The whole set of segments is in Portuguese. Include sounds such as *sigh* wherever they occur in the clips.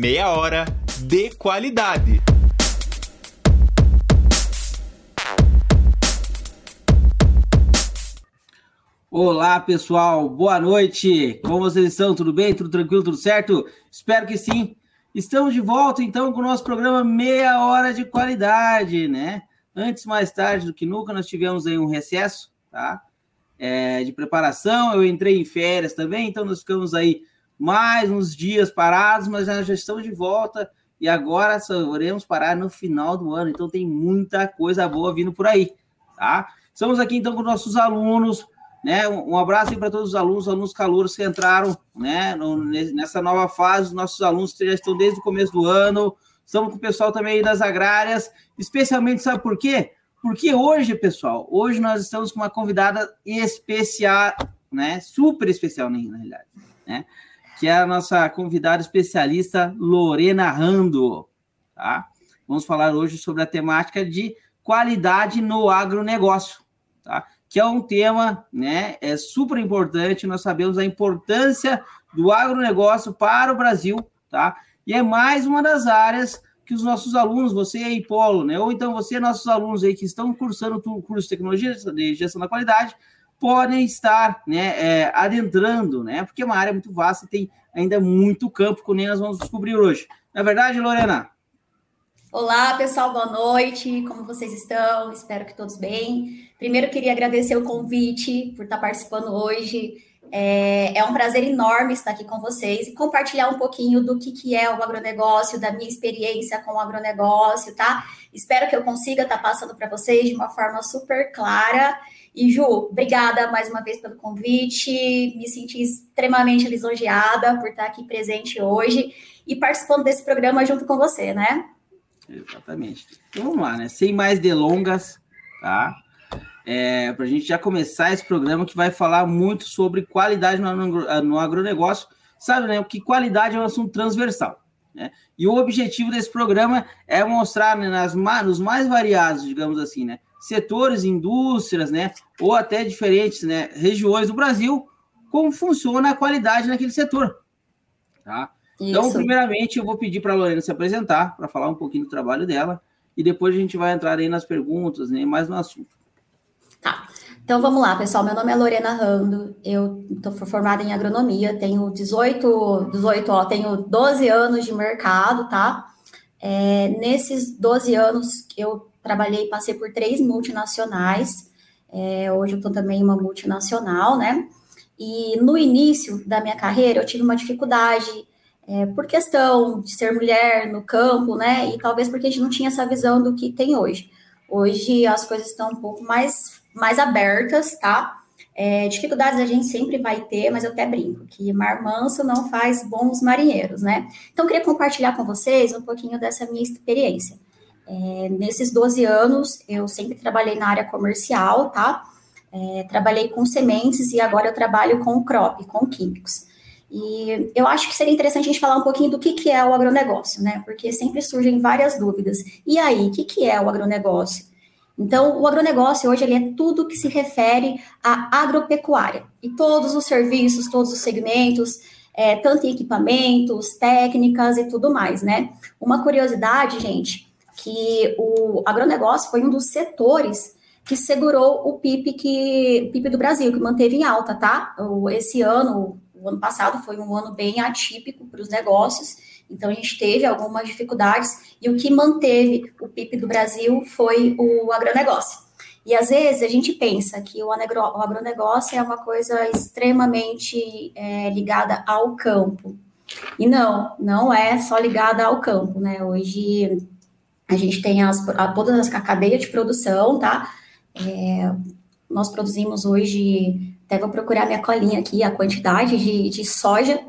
Meia hora de qualidade. Olá, pessoal. Boa noite. Como vocês estão? Tudo bem? Tudo tranquilo? Tudo certo? Espero que sim. Estamos de volta, então, com o nosso programa Meia Hora de Qualidade, né? Antes, mais tarde do que nunca, nós tivemos aí um recesso, tá? É, de preparação. Eu entrei em férias também, então nós ficamos aí mais uns dias parados, mas já, estamos de volta e agora só iremos parar no final do ano. Então tem muita coisa boa vindo por aí, tá? Estamos aqui então com nossos alunos, né? Um, abraço para todos os alunos, alunos calouros que entraram, né? Nessa nova fase, os nossos alunos que já estão desde o começo do ano. Estamos com o pessoal também das agrárias, especialmente sabe por quê? Porque hoje, pessoal, hoje nós estamos com uma convidada especial, né? Super especial, na realidade, né? Que é a nossa convidada especialista Lorena Rando. Tá? Vamos falar hoje sobre a temática de qualidade no agronegócio, tá? que é um tema né, é super importante. Nós sabemos a importância do agronegócio para o Brasil, tá? e é mais uma das áreas que os nossos alunos, você aí, Polo, né? ou então você, nossos alunos aí que estão cursando o curso de tecnologia de gestão da qualidade, podem estar né, é, adentrando, né? Porque é uma área muito vasta e tem ainda muito campo que nem nós vamos descobrir hoje. Não é verdade, Lorena? Olá, pessoal, boa noite. Como vocês estão? Espero que todos bem. Primeiro, queria agradecer o convite por estar participando hoje. É, é, um prazer enorme estar aqui com vocês e compartilhar um pouquinho do que, que é o agronegócio, da minha experiência com o agronegócio, tá? Espero que eu consiga estar passando para vocês de uma forma super clara e Ju, obrigada mais uma vez pelo convite. Me senti extremamente lisonjeada por estar aqui presente hoje e participando desse programa junto com você, né? Exatamente. Então vamos lá, né? Sem mais delongas, tá? É, para a gente já começar esse programa que vai falar muito sobre qualidade no, no agronegócio. Sabe, né? Que qualidade é um assunto transversal. Né? E o objetivo desse programa é mostrar né, nas, nos mais variados, digamos assim, né? Setores, indústrias, né, ou até diferentes né, regiões do Brasil, como funciona a qualidade naquele setor. Tá? Então, primeiramente, eu vou pedir para a Lorena se apresentar, para falar um pouquinho do trabalho dela, e depois a gente vai entrar aí nas perguntas, né, mais no assunto. Tá. Então vamos lá, pessoal. Meu nome é Lorena Rando, eu estou formada em agronomia, tenho 18, 18, ó, tenho 12 anos de mercado, tá? É, nesses 12 anos eu trabalhei, passei por três multinacionais, é, hoje eu estou também em uma multinacional, né? E no início da minha carreira eu tive uma dificuldade é, por questão de ser mulher no campo, né? E talvez porque a gente não tinha essa visão do que tem hoje. Hoje as coisas estão um pouco mais, mais abertas, tá? É, dificuldades a gente sempre vai ter, mas eu até brinco que mar manso não faz bons marinheiros, né? Então, eu queria compartilhar com vocês um pouquinho dessa minha experiência. É, nesses 12 anos, eu sempre trabalhei na área comercial, tá? É, trabalhei com sementes e agora eu trabalho com crop, com químicos. E eu acho que seria interessante a gente falar um pouquinho do que, que é o agronegócio, né? Porque sempre surgem várias dúvidas. E aí, o que, que é o agronegócio? Então, o agronegócio hoje ele é tudo que se refere à agropecuária. E todos os serviços, todos os segmentos, é, tanto em equipamentos, técnicas e tudo mais, né? Uma curiosidade, gente, que o agronegócio foi um dos setores que segurou o PIB, que, PIB do Brasil, que manteve em alta, tá? Esse ano, o ano passado, foi um ano bem atípico para os negócios, então a gente teve algumas dificuldades, e o que manteve o PIB do Brasil foi o agronegócio. E às vezes a gente pensa que o, agronegócio é uma coisa extremamente é, ligada ao campo. E não, não é só ligada ao campo, né? Hoje a gente tem as, a, todas as, a cadeia de produção, tá? É, nós produzimos hoje, até vou procurar minha colinha aqui, a quantidade de, de soja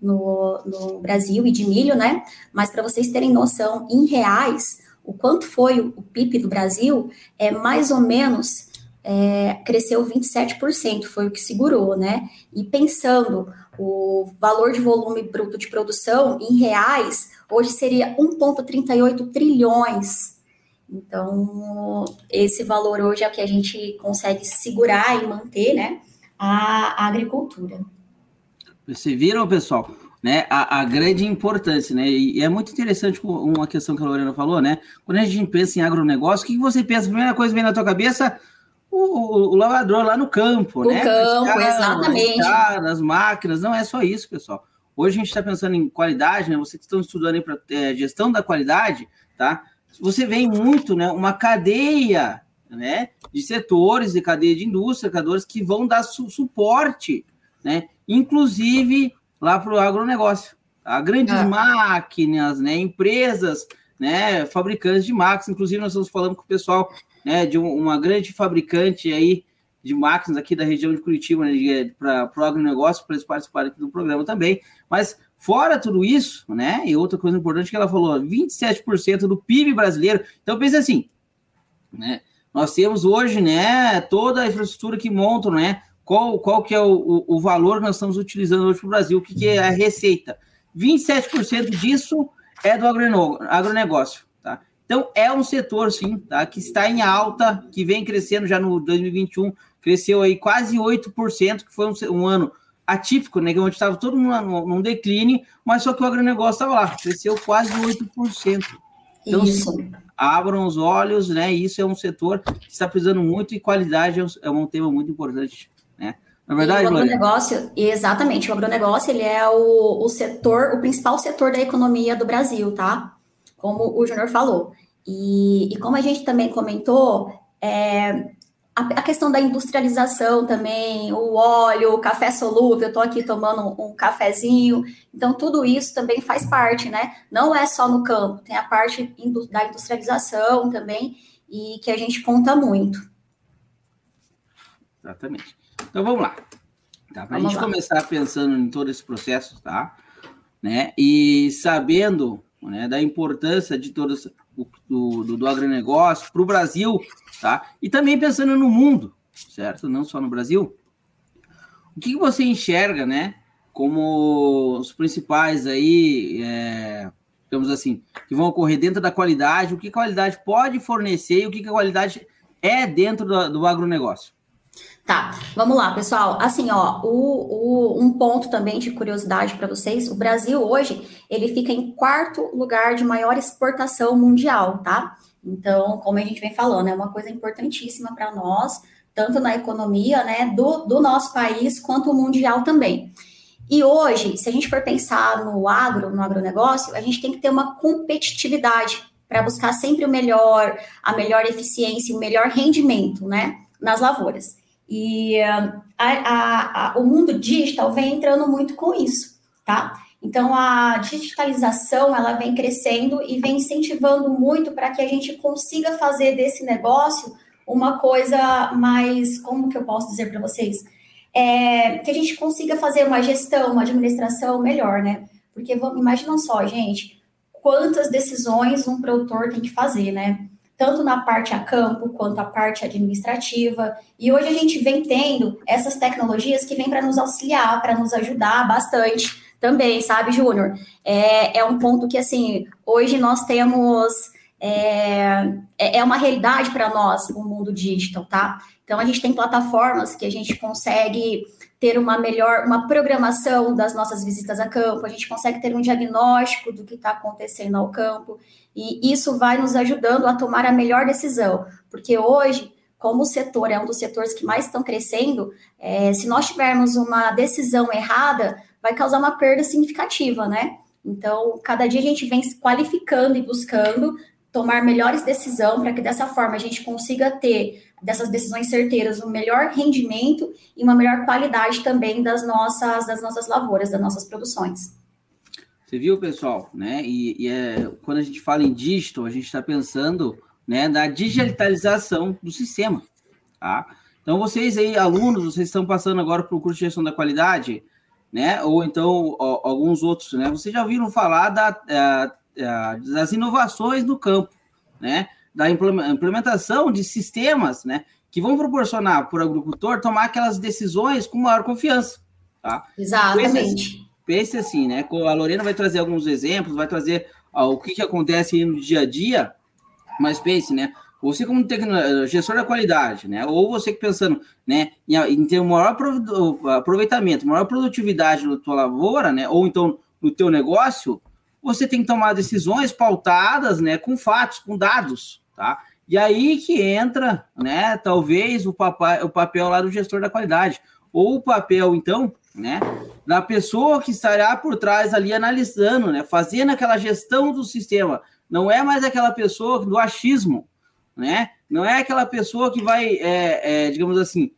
no, no, Brasil e de milho, né? Mas para vocês terem noção, em reais, o quanto foi o, o PIB do Brasil, é mais ou menos é, cresceu 27%, foi o que segurou, né? E pensando o valor de volume bruto de produção em reais, hoje seria 1,38 trilhões. Então, esse valor hoje é o que a gente consegue segurar e manter, né, a, a agricultura. Vocês viram, pessoal? né, a, a, grande importância, né? E é muito interessante uma questão que a Lorena falou, né? Quando a gente pensa em agronegócio, o que você pensa? A primeira coisa que vem na tua cabeça, o, o, o lavador lá no campo, o né? campo, exatamente. As máquinas, não é só isso, pessoal. Hoje a gente está pensando em qualidade, né? Vocês que estão estudando para é, gestão da qualidade, tá? Você vê muito, né? Uma cadeia, né? De setores e cadeia de indústria, cadores que vão dar su suporte, né? Inclusive lá para o agronegócio. Tá? Grandes é. máquinas, né? Empresas, né? Fabricantes de máquinas. Inclusive nós estamos falando com o pessoal, né? De um, uma grande fabricante aí de máquinas aqui da região de Curitiba, né, para o agronegócio, para eles participarem aqui do programa também. Mas fora tudo isso, né? E outra coisa importante que ela falou, 27% do PIB brasileiro. Então pensa assim, né? Nós temos hoje, né, toda a infraestrutura que montam, né? Qual, qual que é o, o, o valor que nós estamos utilizando hoje para o Brasil? O que, que é a receita? 27% disso é do agronegócio. Tá? Então, é um setor, sim, tá? que está em alta, que vem crescendo já no 2021, cresceu aí quase 8%, que foi um, um ano atípico, né? Onde estava todo mundo num, num declínio, mas só que o agronegócio estava lá, cresceu quase 8%. Então, isso. abram os olhos, né? Isso é um setor que está precisando muito e qualidade é um, é tema muito importante, né? Na verdade, o agronegócio, exatamente, o agronegócio ele é o, o setor, o principal setor da economia do Brasil, tá? Como o Júnior falou. E, e, como a gente também comentou, é, a, questão da industrialização também, o óleo, o café solúvel, eu estou aqui tomando um, cafezinho, então tudo isso também faz parte, né? Não é só no campo, tem a parte da industrialização também, e que a gente conta muito. Exatamente. Então vamos lá. Tá? Para a gente lá. começar pensando em todo esse processo, tá? Né? E sabendo né, da importância de todo do, do, do agronegócio para o Brasil, tá? E também pensando no mundo, certo? Não só no Brasil. O que, você enxerga, né? Como os principais aí, é, digamos assim, que vão ocorrer dentro da qualidade, o que a qualidade pode fornecer e o que a qualidade é dentro do, do agronegócio. Tá, vamos lá, pessoal. Assim, ó, o, o um ponto também de curiosidade para vocês: o Brasil hoje ele fica em quarto lugar de maior exportação mundial, tá? Então, como a gente vem falando, é uma coisa importantíssima para nós, tanto na economia, né, do, do nosso país quanto mundial também. E hoje, se a gente for pensar no agro, no agronegócio, a gente tem que ter uma competitividade para buscar sempre o melhor, a melhor eficiência, o melhor rendimento, né, nas lavouras. E a, a, a, o mundo digital vem entrando muito com isso, tá? Então, a digitalização, ela vem crescendo e vem incentivando muito para que a gente consiga fazer desse negócio uma coisa mais, como que eu posso dizer para vocês? É, que a gente consiga fazer uma gestão, uma administração melhor, né? Porque imaginam só, gente, quantas decisões um produtor tem que fazer, né? tanto na parte a campo quanto a parte administrativa. E hoje a gente vem tendo essas tecnologias que vêm para nos auxiliar, para nos ajudar bastante também, sabe, Júnior? É, é um ponto que, assim, hoje nós temos. É, é, é uma realidade para nós o mundo digital, tá? Então a gente tem plataformas que a gente consegue ter uma melhor, uma programação das nossas visitas a campo, a gente consegue ter um diagnóstico do que está acontecendo ao campo, e isso vai nos ajudando a tomar a melhor decisão, porque hoje, como o setor é um dos setores que mais estão crescendo, é, se nós tivermos uma decisão errada, vai causar uma perda significativa, né? Então, cada dia a gente vem se qualificando e buscando tomar melhores decisões para que dessa forma a gente consiga ter dessas decisões certeiras um melhor rendimento e uma melhor qualidade também das nossas das nossas lavouras, das nossas produções. Você viu, pessoal, né? E, e é, quando a gente fala em digital, a gente está pensando né, na digitalização do sistema, tá? Então, vocês aí, alunos, vocês estão passando agora para o curso de gestão da qualidade, né? Ou então ó, alguns outros, né? Vocês já ouviram falar da, a, a, das inovações no campo, né? Da implementação de sistemas, né? Que vão proporcionar para o agricultor tomar aquelas decisões com maior confiança, tá? Exatamente pense assim, né? A Lorena vai trazer alguns exemplos, vai trazer ó, o que, que acontece no dia a dia, mas pense, né? Você como gestor da qualidade, né? Ou você pensando, né, em, ter um maior aproveitamento, maior produtividade na tua lavoura, né? Ou então no teu negócio, você tem que tomar decisões pautadas, né, com fatos, com dados, tá? E aí que entra, né, talvez o, papai, o papel lá do gestor da qualidade, ou o papel, então, né, da pessoa que estará por trás ali analisando, né, fazendo aquela gestão do sistema. Não é mais aquela pessoa do achismo, né? Não é aquela pessoa que vai, é, é, digamos assim,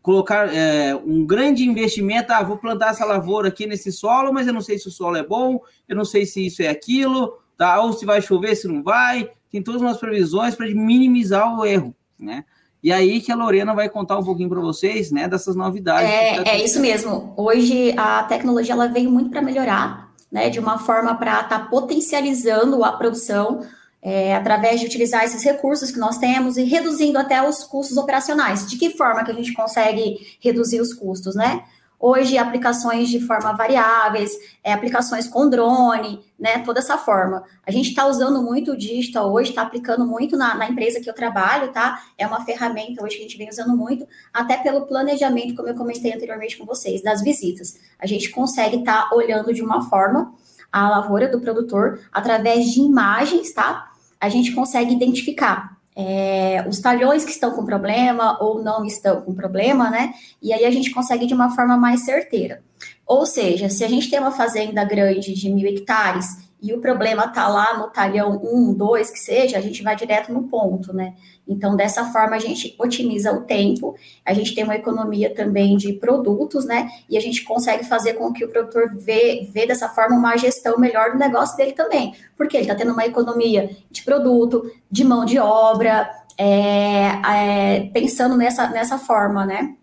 colocar é, um grande investimento, ah, vou plantar essa lavoura aqui nesse solo, mas eu não sei se o solo é bom, eu não sei se isso é aquilo, tá? Ou se vai chover, se não vai. Tem todas umas previsões para minimizar o erro, né? E aí que a Lorena vai contar um pouquinho para vocês, né, dessas novidades. É, tá é isso mesmo. Hoje a tecnologia ela veio muito para melhorar, né, de uma forma para estar tá potencializando a produção é, através de utilizar esses recursos que nós temos e reduzindo até os custos operacionais. De que forma que a gente consegue reduzir os custos, né? Hoje, aplicações de forma variáveis, é, aplicações com drone, né? Toda essa forma. A gente está usando muito o digital hoje, está aplicando muito na, na, empresa que eu trabalho, tá? É uma ferramenta hoje que a gente vem usando muito, até pelo planejamento, como eu comentei anteriormente com vocês, das visitas. A gente consegue estar tá olhando de uma forma a lavoura do produtor através de imagens, tá? A gente consegue identificar é, os talhões que estão com problema ou não estão com problema, né? E aí a gente consegue de uma forma mais certeira. Ou seja, se a gente tem uma fazenda grande de mil hectares e o problema está lá no talhão 1, 2, que seja, a gente vai direto no ponto, né? Então, dessa forma, a gente otimiza o tempo, a gente tem uma economia também de produtos, né? E a gente consegue fazer com que o produtor vê, vê dessa forma uma gestão melhor do negócio dele também, porque ele está tendo uma economia de produto, de mão de obra, é, é, pensando nessa, nessa forma, né?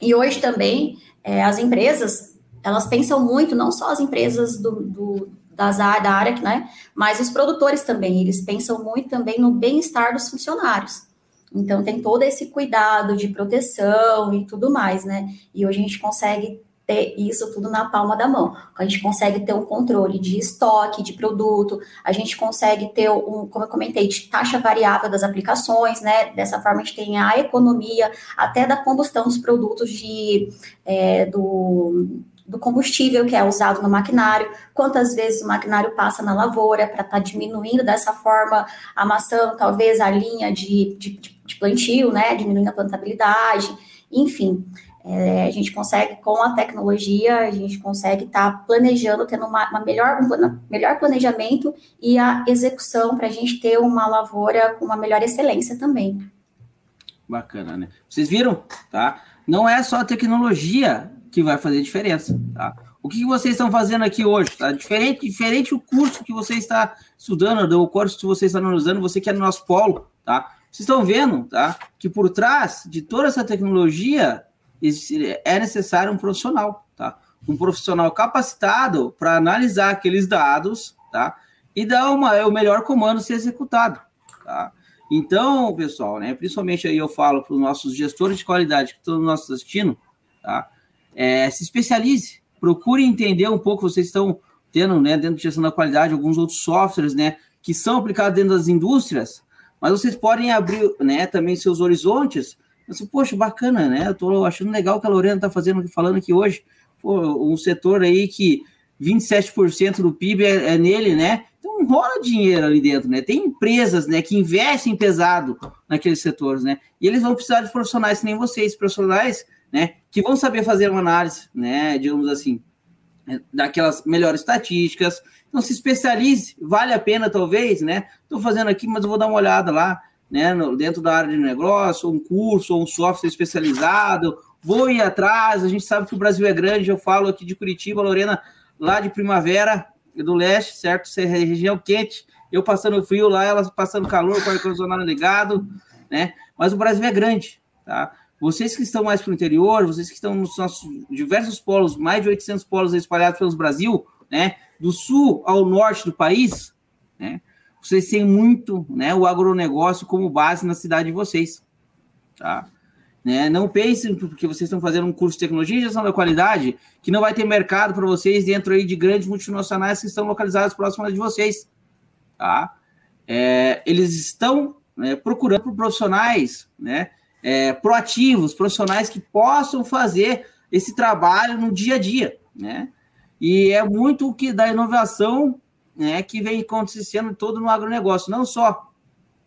E hoje também, é, as empresas, elas pensam muito, não só as empresas do, do das, da área, né? Mas os produtores também, eles pensam muito também no bem-estar dos funcionários. Então, tem todo esse cuidado de proteção e tudo mais, né? E hoje a gente consegue ter isso tudo na palma da mão. A gente consegue ter um controle de estoque, de produto, a gente consegue ter um, como eu comentei, de taxa variável das aplicações, né? Dessa forma a gente tem a economia até da combustão dos produtos de, é, do, do combustível que é usado no maquinário, quantas vezes o maquinário passa na lavoura para estar tá diminuindo dessa forma a maçã, talvez a linha de, de, de plantio, né, diminuindo a plantabilidade, enfim. É, a gente consegue, com a tecnologia, a gente consegue estar tá planejando, tendo uma, uma melhor, um melhor planejamento e a execução para a gente ter uma lavoura com uma melhor excelência também. Bacana, né? Vocês viram, tá? Não é só a tecnologia que vai fazer diferença, tá? O que vocês estão fazendo aqui hoje, tá? Diferente, diferente o curso que você está estudando, o curso que você está analisando, você que é no nosso polo, tá? Vocês estão vendo, tá? Que por trás de toda essa tecnologia é necessário um profissional, tá? Um profissional capacitado para analisar aqueles dados, tá? E dar uma, o melhor comando ser executado, tá? Então, pessoal, né? Principalmente aí eu falo para os nossos gestores de qualidade que estão nos assistindo, tá? É, se especialize, procure entender um pouco, vocês estão tendo, né, dentro de gestão da qualidade, alguns outros softwares, né, que são aplicados dentro das indústrias, mas vocês podem abrir, né, também seus horizontes, assim, poxa, bacana, né, eu tô achando legal o que a Lorena está fazendo, falando aqui hoje, Pô, um setor aí que 27% do PIB é, é, nele, né, então rola dinheiro ali dentro, né, tem empresas, né, que investem pesado naqueles setores, né, e eles vão precisar de profissionais que nem vocês, profissionais né, que vão saber fazer uma análise, né, digamos assim, daquelas melhores estatísticas. Então, se especialize, vale a pena, talvez, né? Estou fazendo aqui, mas eu vou dar uma olhada lá, né, no, dentro da área de negócio, um curso, um software especializado, vou ir atrás. A gente sabe que o Brasil é grande, eu falo aqui de Curitiba, Lorena, lá de primavera, do leste, certo? Ser é região quente, eu passando frio lá, elas passando calor, com o ar-condicionado ligado, né? Mas o Brasil é grande, tá? Vocês que estão mais para o interior, vocês que estão nos nossos diversos polos, mais de 800 polos espalhados pelo Brasil, né, do sul ao norte do país, né, vocês têm muito, né, o agronegócio como base na cidade de vocês, tá? Né? Não pensem porque vocês estão fazendo um curso de tecnologia e gestão da qualidade que não vai ter mercado para vocês dentro aí de grandes multinacionais que estão localizadas próximas de vocês, tá? É, eles estão né, procurando profissionais, né, é, proativos, profissionais que possam fazer esse trabalho no dia a dia, né? E é muito o que da inovação né, que vem acontecendo todo no agronegócio, não só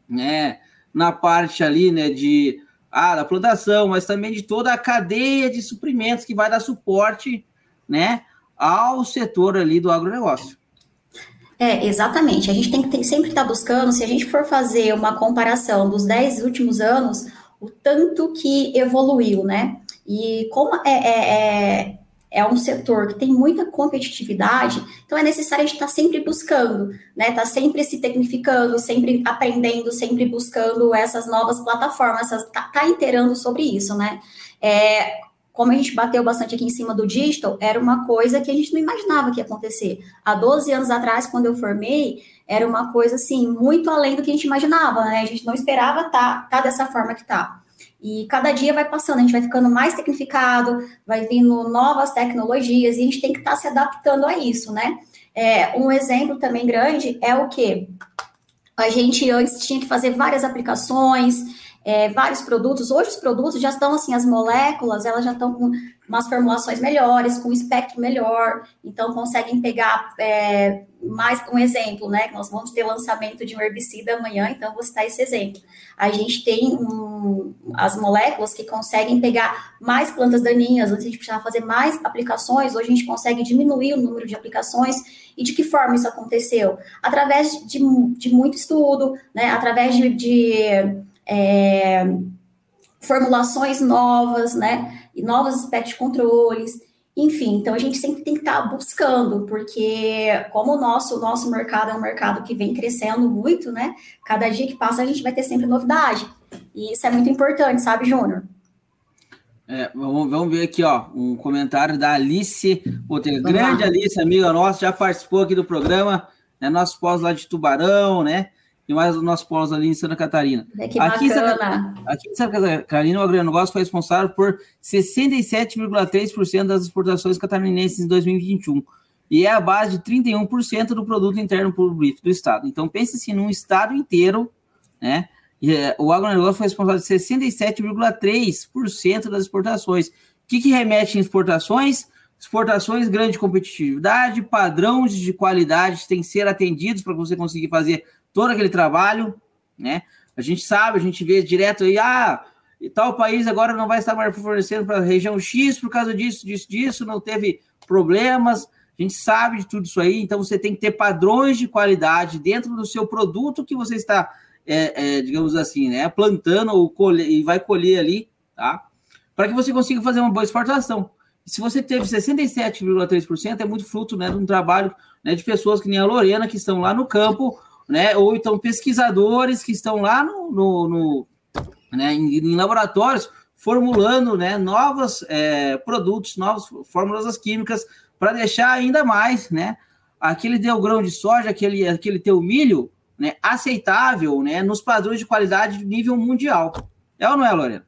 né, na parte ali né, de ah, da plantação, mas também de toda a cadeia de suprimentos que vai dar suporte né, ao setor ali do agronegócio. É, exatamente. A gente tem que ter, sempre estar buscando, se a gente for fazer uma comparação dos 10 últimos anos, o tanto que evoluiu, né? E como é, é, é, é um setor que tem muita competitividade, então é necessário a gente estar sempre buscando, né? Tá sempre se tecnificando, sempre aprendendo, sempre buscando essas novas plataformas, tá, tá inteirando sobre isso, né? É, como a gente bateu bastante aqui em cima do digital, era uma coisa que a gente não imaginava que ia acontecer. Há 12 anos atrás, quando eu formei, era uma coisa assim, muito além do que a gente imaginava, né? A gente não esperava tá, tá dessa forma que tá. E cada dia vai passando, a gente vai ficando mais tecnificado, vai vindo novas tecnologias e a gente tem que estar tá se adaptando a isso, né? É, um exemplo também grande é o que a gente antes tinha que fazer várias aplicações, é, vários produtos. Hoje os produtos já estão assim, as moléculas, elas já estão com umas formulações melhores, com um espectro melhor, então conseguem pegar é, mais um exemplo, né? Nós vamos ter lançamento de um herbicida amanhã, então vou citar esse exemplo. A gente tem um, as moléculas que conseguem pegar mais plantas daninhas, antes a gente precisava fazer mais aplicações, hoje a gente consegue diminuir o número de aplicações. E de que forma isso aconteceu? Através de, de muito estudo, né? Através de, de é, formulações novas, né? E novos aspectos de controles. Enfim, então a gente sempre tem que estar buscando, porque como o nosso, o nosso mercado é um mercado que vem crescendo muito, né? Cada dia que passa a gente vai ter sempre novidade. E isso é muito importante, sabe, Júnior? É, vamos, vamos, ver aqui, ó, um comentário da Alice Botelho. Grande Alice, amiga nossa, já participou aqui do programa, né? Nosso pós lá de Tubarão, né? E mais o nosso polo ali em Santa Catarina. É que aqui, bacana. aqui em Santa Catarina, o agronegócio foi responsável por 67,3% das exportações catarinenses em 2021 e é a base de 31% do produto interno bruto do estado. Então pense assim, num estado inteiro, né? E, é, o agronegócio foi responsável por 67,3% das exportações. O que, que remete em exportações? Exportações, grande competitividade, padrões de qualidade têm que ser atendidos para você conseguir fazer todo aquele trabalho, né? A gente sabe, a gente vê direto aí, ah, tal país agora não vai estar mais fornecendo para a região X por causa disso, disso, disso, não teve problemas. A gente sabe de tudo isso aí, então você tem que ter padrões de qualidade dentro do seu produto que você está, é, é, digamos assim, né, plantando ou colher, e vai colher ali, tá? Para que você consiga fazer uma boa exportação. Se você teve 67,3%, é muito fruto né, de um trabalho né, de pessoas que nem a Lorena, que estão lá no campo, né? Ou então pesquisadores que estão lá no, no, no né, em, em, laboratórios formulando né, novos é, produtos, novas fórmulas químicas para deixar ainda mais, né? Aquele teu grão de soja, aquele, aquele teu milho, né, aceitável, né, nos padrões de qualidade de nível mundial. É ou não é, Lorena?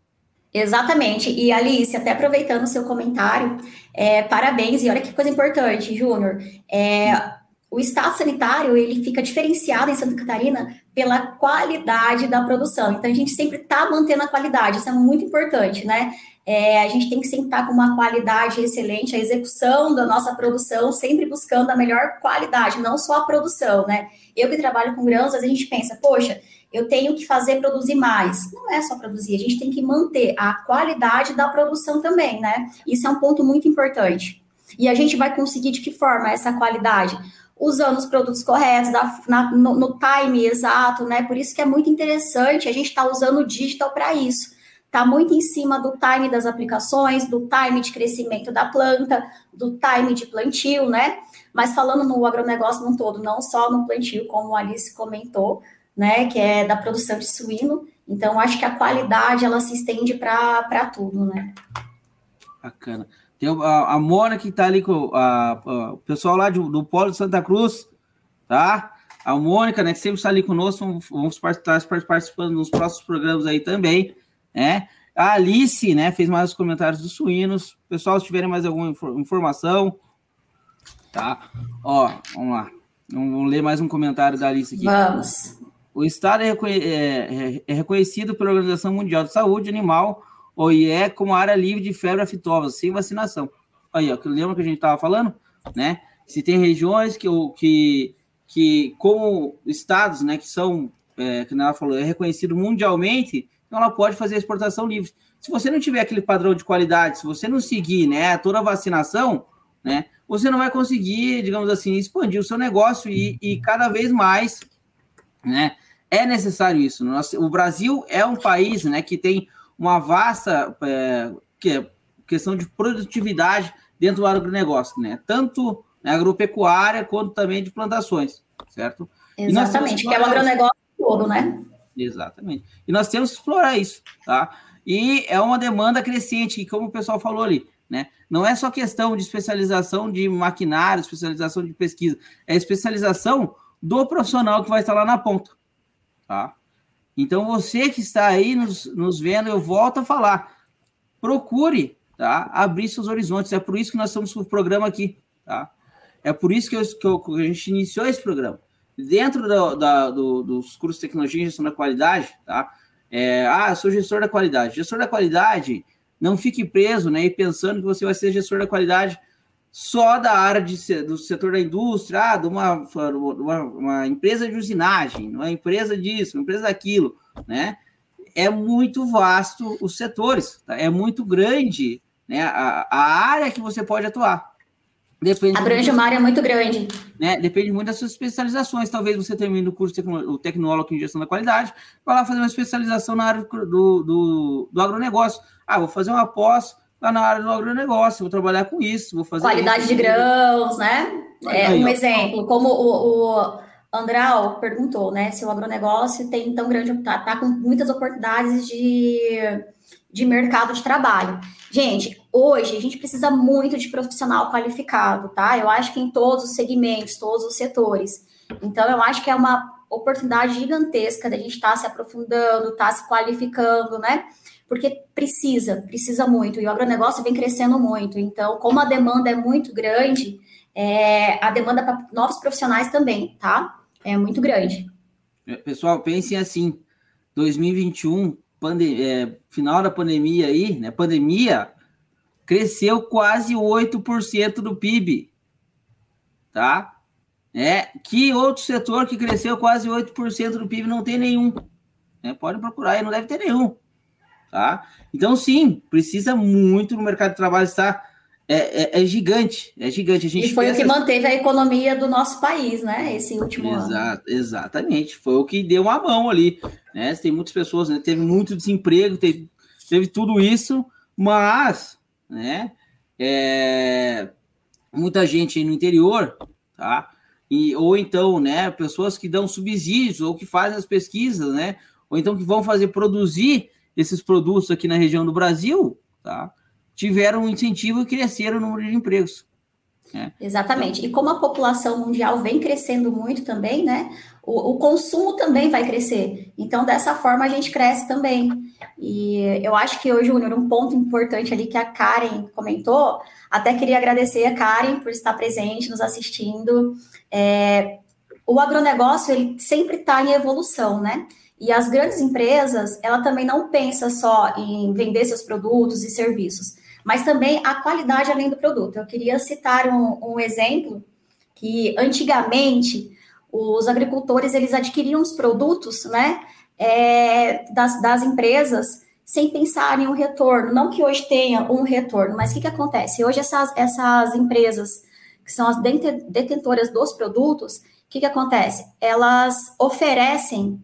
Exatamente. E Alice, até aproveitando o seu comentário, é, parabéns. E olha que coisa importante, Júnior. É, o estado sanitário ele fica diferenciado em Santa Catarina pela qualidade da produção. Então a gente sempre está mantendo a qualidade, isso é muito importante, né? É, a gente tem que sempre estar tá com uma qualidade excelente, a execução da nossa produção, sempre buscando a melhor qualidade, não só a produção, né? Eu que trabalho com grãos, a gente pensa, poxa, eu tenho que fazer produzir mais. Não é só produzir, a gente tem que manter a qualidade da produção também, né? Isso é um ponto muito importante. E a gente vai conseguir de que forma essa qualidade? Usando os produtos corretos, da, na, no, no, time exato, né? Por isso que é muito interessante a gente estar tá usando o digital para isso. Está muito em cima do time das aplicações, do time de crescimento da planta, do time de plantio, né? Mas falando no agronegócio no todo, não só no plantio, como a Alice comentou, né? Que é da produção de suíno. Então, acho que a qualidade ela se estende para tudo, né? Bacana. Tem a, a Mona que está ali com a, a, o pessoal lá do, do Polo de Santa Cruz, tá? A Mônica, né, que sempre está ali conosco, vamos, vamos estar participando nos próximos programas aí também, né? A Alice, né, fez mais os comentários dos suínos. Pessoal, se tiverem mais alguma informação, tá? Ó, vamos lá. Vamos ler mais um comentário da Alice aqui. Vamos. O Estado é, é, é reconhecido pela Organização Mundial de Saúde Animal OIE como área livre de febre aftosa, sem vacinação. Aí, ó, lembra que a gente estava falando? né? Se tem regiões que, que, que como estados, né, que são, é, que ela falou, é reconhecido mundialmente, então ela pode fazer exportação livre. Se você não tiver aquele padrão de qualidade, se você não seguir, né, toda a vacinação, né, você não vai conseguir, digamos assim, expandir o seu negócio e, e cada vez mais, né, é necessário isso. O Brasil é um país, né, que tem uma vasta é, que é questão de produtividade dentro do agronegócio, né? Tanto na agropecuária quanto também de plantações, certo? Exatamente, que é o agronegócio todo, né? Exatamente. E nós temos que explorar isso, tá? E é uma demanda crescente, como o pessoal falou ali, né? Não é só questão de especialização de maquinário, especialização de pesquisa, é especialização do profissional que vai estar lá na ponta, tá? Então, você que está aí nos, nos vendo, eu volto a falar, procure tá, abrir seus horizontes. É por isso que nós estamos com o programa aqui. Tá? É por isso que, eu, que, eu, que a gente iniciou esse programa. Dentro da, do, dos cursos de tecnologia e gestão da qualidade, tá? É, ah, sou gestor da qualidade. Gestor da qualidade, não fique preso né, e pensando que você vai ser gestor da qualidade só da área de, do setor da indústria, ah, de uma, uma, uma, empresa de usinagem, uma empresa disso, uma empresa daquilo, né? É muito vasto os setores, tá? é muito grande né? a, a área que você pode atuar. Depende Abrange muito, uma área muito grande. Né? Depende muito das suas especializações. Talvez você termine o curso o tecnólogo em gestão da qualidade, vai lá fazer uma especialização na área do, do, do agronegócio. Ah, vou fazer uma pós lá na área do agronegócio, vou trabalhar com isso, vou fazer. Qualidade de grãos, né? É, um exemplo, como o, o Andral perguntou, né? Se o agronegócio tem tão grande, tá, tá com muitas oportunidades de, de mercado de trabalho. Gente, hoje a gente precisa muito de profissional qualificado, tá? Eu acho que em todos os segmentos, todos os setores. Então, eu acho que é uma oportunidade gigantesca da gente estar tá se aprofundando, estar tá se qualificando, né? Porque precisa, precisa muito, e o agronegócio vem crescendo muito. Então, como a demanda é muito grande, é, a demanda para novos profissionais também, tá? É muito grande. É, pessoal, pensem assim: 2021, pande é, final da pandemia aí, né? Pandemia cresceu quase 8% do PIB. Tá? É, que outro setor que cresceu quase 8% do PIB não tem nenhum? É, podem procurar aí, não deve ter nenhum tá? Então, sim, precisa muito no mercado de trabalho estar. É, é, é gigante, é gigante. A gente e foi pensa... o que manteve a economia do nosso país, né? Esse último Exato, ano. Exatamente, foi o que deu uma mão ali. Né? Tem muitas pessoas, né? teve muito desemprego, teve, teve tudo isso, mas, né? É, muita gente no interior, tá? E, ou então, né, pessoas que dão subsídios ou que fazem as pesquisas, né? Ou então que vão fazer produzir esses produtos aqui na região do Brasil, tá? tiveram um incentivo e cresceram o número de empregos. Né? Exatamente. E como a população mundial vem crescendo muito também, né? O, o, consumo também vai crescer. Então, dessa forma, a gente cresce também. E eu acho que hoje, Júnior, um ponto importante ali que a Karen comentou, até queria agradecer a Karen por estar presente, nos assistindo. É, o agronegócio, ele sempre está em evolução, né? E as grandes empresas, ela também não pensa só em vender seus produtos e serviços, mas também a qualidade além do produto. Eu queria citar um, um exemplo que antigamente os agricultores eles adquiriam os produtos, né, é, das, das empresas sem pensar em um retorno. Não que hoje tenha um retorno, mas o que, que acontece? Hoje essas, essas empresas que são as detentoras dos produtos, o que, que acontece? Elas oferecem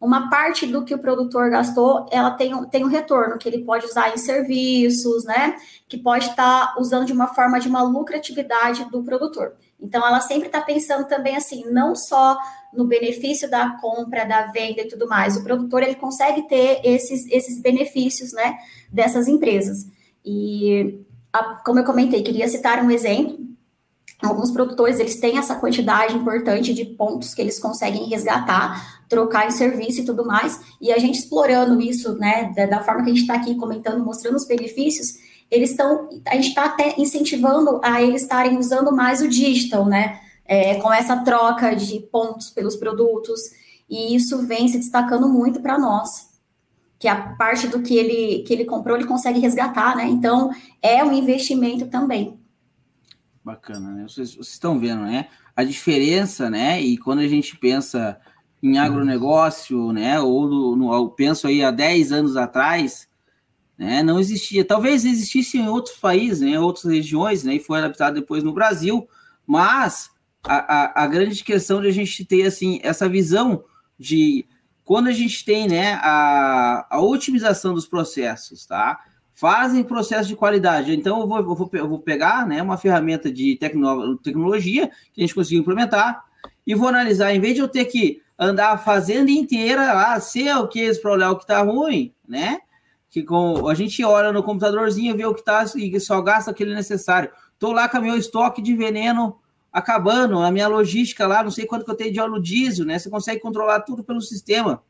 uma parte do que o produtor gastou, ela tem, tem um retorno que ele pode usar em serviços, né? Que pode estar tá usando de uma forma de uma lucratividade do produtor. Então, ela sempre está pensando também assim, não só no benefício da compra, da venda e tudo mais. O produtor ele consegue ter esses, esses benefícios, né? Dessas empresas. E a, como eu comentei, queria citar um exemplo Alguns produtores, eles têm essa quantidade importante de pontos que eles conseguem resgatar, trocar em serviço e tudo mais, e a gente explorando isso, né, da, forma que a gente está aqui comentando, mostrando os benefícios, eles estão, a gente está até incentivando a eles estarem usando mais o digital, né, é, com essa troca de pontos pelos produtos, e isso vem se destacando muito para nós, que a parte do que ele, que ele comprou, ele consegue resgatar, né, então é um investimento também. Bacana, né? Vocês, vocês estão vendo, né? A diferença, né? E quando a gente pensa em agronegócio, né? Ou no, no, penso aí há 10 anos atrás, né? Não existia. Talvez existisse em outros países, né? Outras regiões, né? E foi adaptado depois no Brasil, mas a, a, a grande questão de a gente ter assim essa visão de quando a gente tem né, a, a otimização dos processos, tá? Fazem processo de qualidade. Então, eu vou, eu vou, eu vou pegar né, uma ferramenta de tecno, tecnologia que a gente conseguiu implementar e vou analisar, em vez de eu ter que andar a fazenda inteira lá, ser o que para olhar o que está ruim, né? Que com, a gente olha no computadorzinho, vê o que está e só gasta aquele necessário. Estou lá com meu estoque de veneno acabando, a minha logística lá, não sei quanto que eu tenho de óleo diesel, né? Você consegue controlar tudo pelo sistema,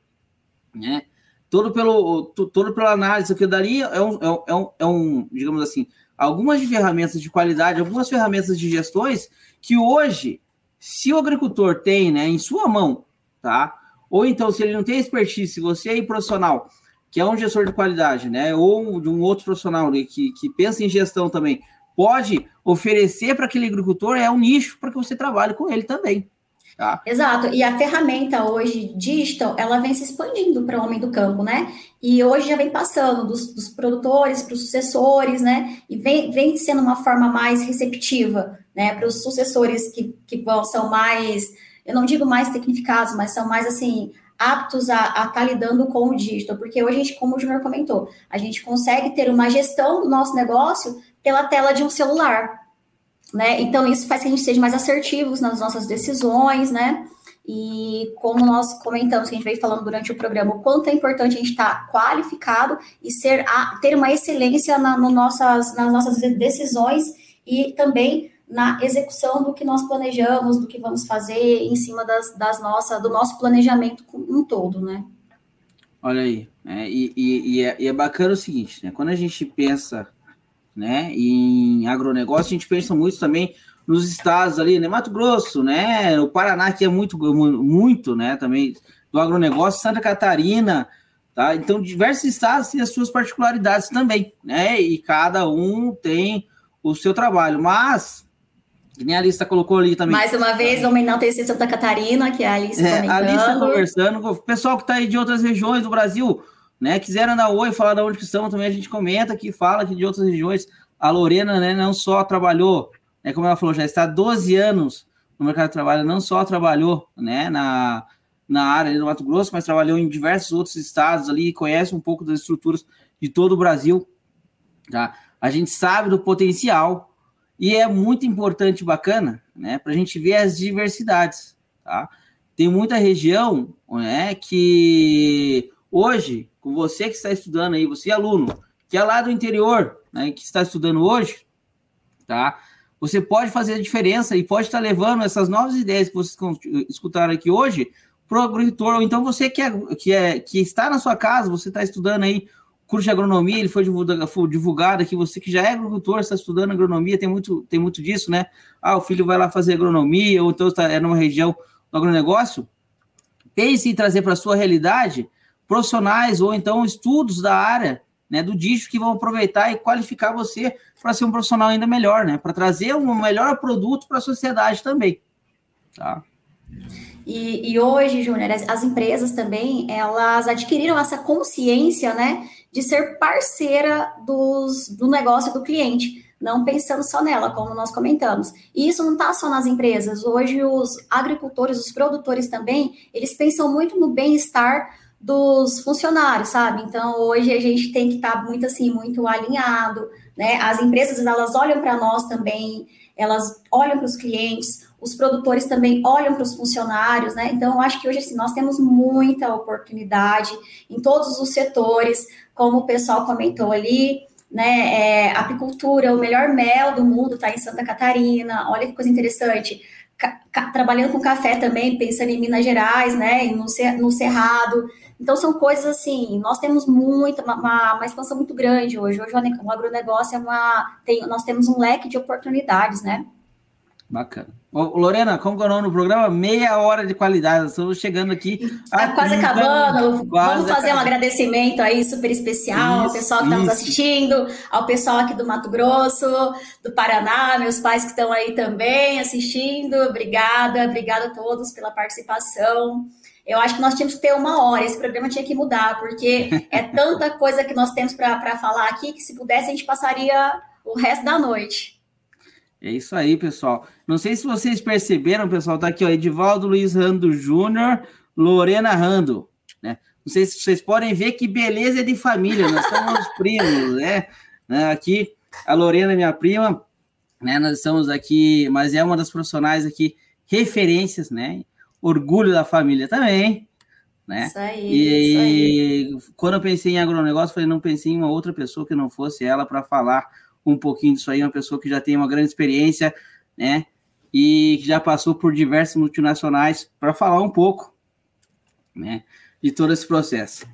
né? Todo pelo, todo pela análise, que dali é um, é um, é um, é digamos assim, algumas ferramentas de qualidade, algumas ferramentas de gestões que hoje, se o agricultor tem, né, em sua mão, tá? Ou então, se ele não tem expertise, se você é profissional, que é um gestor de qualidade, né, ou de um outro profissional né, que, que pensa em gestão também, pode oferecer para aquele agricultor é um nicho para que você trabalhe com ele também. Tá? Exato, e a ferramenta hoje digital, ela vem se expandindo para o homem do campo, né? E hoje já vem passando dos, dos produtores para os sucessores, né? E vem, vem sendo uma forma mais receptiva, né? Para os sucessores que, que são mais, eu não digo mais tecnificados, mas são mais assim, aptos a estar tá lidando com o digital, porque hoje a gente, como o Júnior comentou, a gente consegue ter uma gestão do nosso negócio pela tela de um celular, né? Então isso faz que a gente seja mais assertivos nas nossas decisões, né? E como nós comentamos, que a gente veio falando durante o programa, o quanto é importante a gente estar tá qualificado e ser a, ter uma excelência na, no nossas, nas nossas decisões e também na execução do que nós planejamos, do que vamos fazer em cima das, das nossas, do nosso planejamento um todo, né? Olha aí, é, e, e, e, é, e, é, bacana o seguinte, né? Quando a gente pensa né? em agronegócio, a gente pensa muito também nos estados ali, né? Mato Grosso, né? O Paraná, que é muito, muito, né? Também do agronegócio, Santa Catarina, tá? Então, diversos estados têm as suas particularidades também, né? E cada um tem o seu trabalho, mas que nem a Alice colocou ali também. Mais uma vez, vamos enaltecer Santa Catarina, que é a Alice é, comentando. A Alice conversando o pessoal que está aí de outras regiões do Brasil, né? Quiseram dar oi, falar de onde que também a gente comenta aqui, fala aqui de outras regiões. A Lorena, né, não só trabalhou, né, como ela falou, já está há 12 anos no mercado de trabalho, não só trabalhou, né, na, na área do Mato Grosso, mas trabalhou em diversos outros estados ali, conhece um pouco das estruturas de todo o Brasil, tá? A gente sabe do potencial e é muito importante, bacana, né, para a gente ver as diversidades, tá? Tem muita região, né, que hoje você que está estudando aí, você aluno, que é lá do interior, né, que está estudando hoje, tá? Você pode fazer a diferença e pode estar levando essas novas ideias que vocês escutaram aqui hoje para o agricultor, ou então você que, é, que, é, que está na sua casa, você está estudando aí curso de agronomia, ele foi divulgado, foi divulgado aqui, você que já é agricultor, está estudando agronomia, tem muito, tem muito disso, né? Ah, o filho vai lá fazer agronomia, ou então está é numa região do agronegócio. Pense em trazer para a sua realidade profissionais ou então estudos da área né, do dígito que vão aproveitar e qualificar você para ser um profissional ainda melhor, né? Para trazer um melhor produto para a sociedade também. Tá? E, e hoje, Júnior, as, as, empresas também elas adquiriram essa consciência, né, de ser parceira dos, do negócio do cliente, não pensando só nela, como nós comentamos. E isso não está só nas empresas. Hoje, os agricultores, os produtores também, eles pensam muito no bem-estar dos funcionários, sabe? Então, hoje a gente tem que estar tá muito assim, muito alinhado, né? As empresas, elas olham para nós também, elas olham para os clientes, os produtores também olham para os funcionários, né? Então, eu acho que hoje, assim, nós temos muita oportunidade em todos os setores, como o pessoal comentou ali, né? É, apicultura, o melhor mel do mundo está em Santa Catarina, olha que coisa interessante trabalhando com café também, pensando em Minas Gerais, né, no, no Cerrado. Então, são coisas assim, nós temos muita, uma, uma expansão muito grande hoje. Hoje o agronegócio é uma. Tem, nós temos um leque de oportunidades, né? Bacana. Ô, Lorena, como é o nome do programa? Meia hora de qualidade. Estamos chegando aqui. Está quase 30, acabando. Quase Vamos fazer acabando. um agradecimento aí super especial isso, ao pessoal que está nos assistindo, ao pessoal aqui do Mato Grosso, do Paraná, meus pais que estão aí também assistindo. Obrigada, obrigada a todos pela participação. Eu acho que nós tínhamos que ter uma hora, esse programa tinha que mudar, porque *laughs* é tanta coisa que nós temos para falar aqui que se pudesse a gente passaria o resto da noite. É isso aí, pessoal. Não sei se vocês perceberam, pessoal, tá aqui, ó, Edivaldo Luiz Rando Júnior, Lorena Rando, né? Não sei se vocês podem ver que beleza de família, nós somos primos, né? né? Aqui, a Lorena, minha prima, né? Nós estamos aqui, mas é uma das profissionais aqui, referências, né? Orgulho da família também, né? Isso aí, e isso aí. quando eu pensei em agronegócio, falei, não pensei em uma outra pessoa que não fosse ela para falar um pouquinho disso aí, uma pessoa que já tem uma grande experiência, né? E que já passou por diversas multinacionais para falar um pouco, né? De todo esse processo.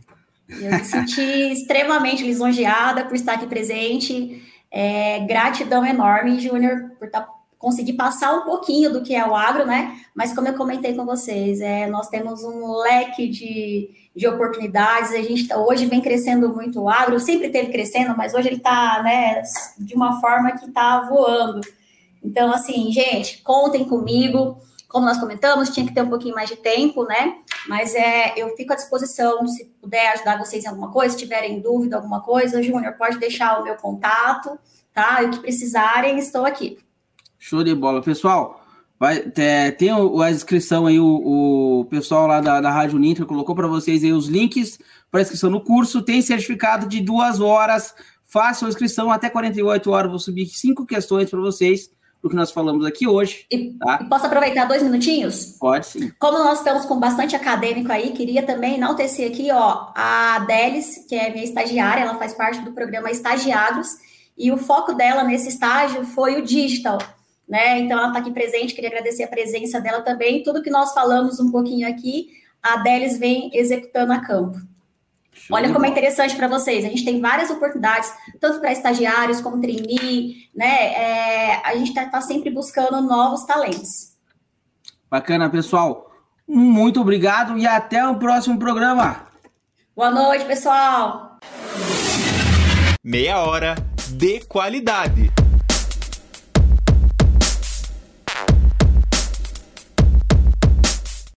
Eu me senti *laughs* extremamente lisonjeada por estar aqui presente. É, gratidão enorme, Júnior, por estar conseguir passar um pouquinho do que é o agro, né? Mas como eu comentei com vocês, é, nós temos um leque de, de oportunidades, a gente tá, hoje vem crescendo muito o agro, sempre teve crescendo, mas hoje ele está né, de uma forma que está voando. Então, assim, gente, contem comigo. Como nós comentamos, tinha que ter um pouquinho mais de tempo, né? Mas é, eu fico à disposição, se puder ajudar vocês em alguma coisa, se tiverem dúvida, alguma coisa, Júnior, pode deixar o meu contato, tá? E o que precisarem, estou aqui. Show de bola. Pessoal, vai, é, tem a inscrição aí, o, o pessoal lá da, da Rádio Nitro colocou para vocês aí os links para inscrição no curso. Tem certificado de duas horas. Façam a inscrição até 48 horas. Vou subir cinco questões para vocês do que nós falamos aqui hoje. E, tá? posso aproveitar dois minutinhos? Pode sim. Como nós estamos com bastante acadêmico aí, queria também enaltecer aqui, ó, a Delis, que é minha estagiária, ela faz parte do programa Estagiados, e o foco dela nesse estágio foi o digital né? Então ela está aqui presente, queria agradecer a presença dela também. Tudo que nós falamos um pouquinho aqui, a Delis vem executando a campo. Show Olha como é interessante para vocês. A gente tem várias oportunidades, tanto para estagiários como trainee, né? É, a gente está tá sempre buscando novos talentos. Bacana, pessoal. Muito obrigado e até o próximo programa. Boa noite, pessoal. Meia hora de qualidade.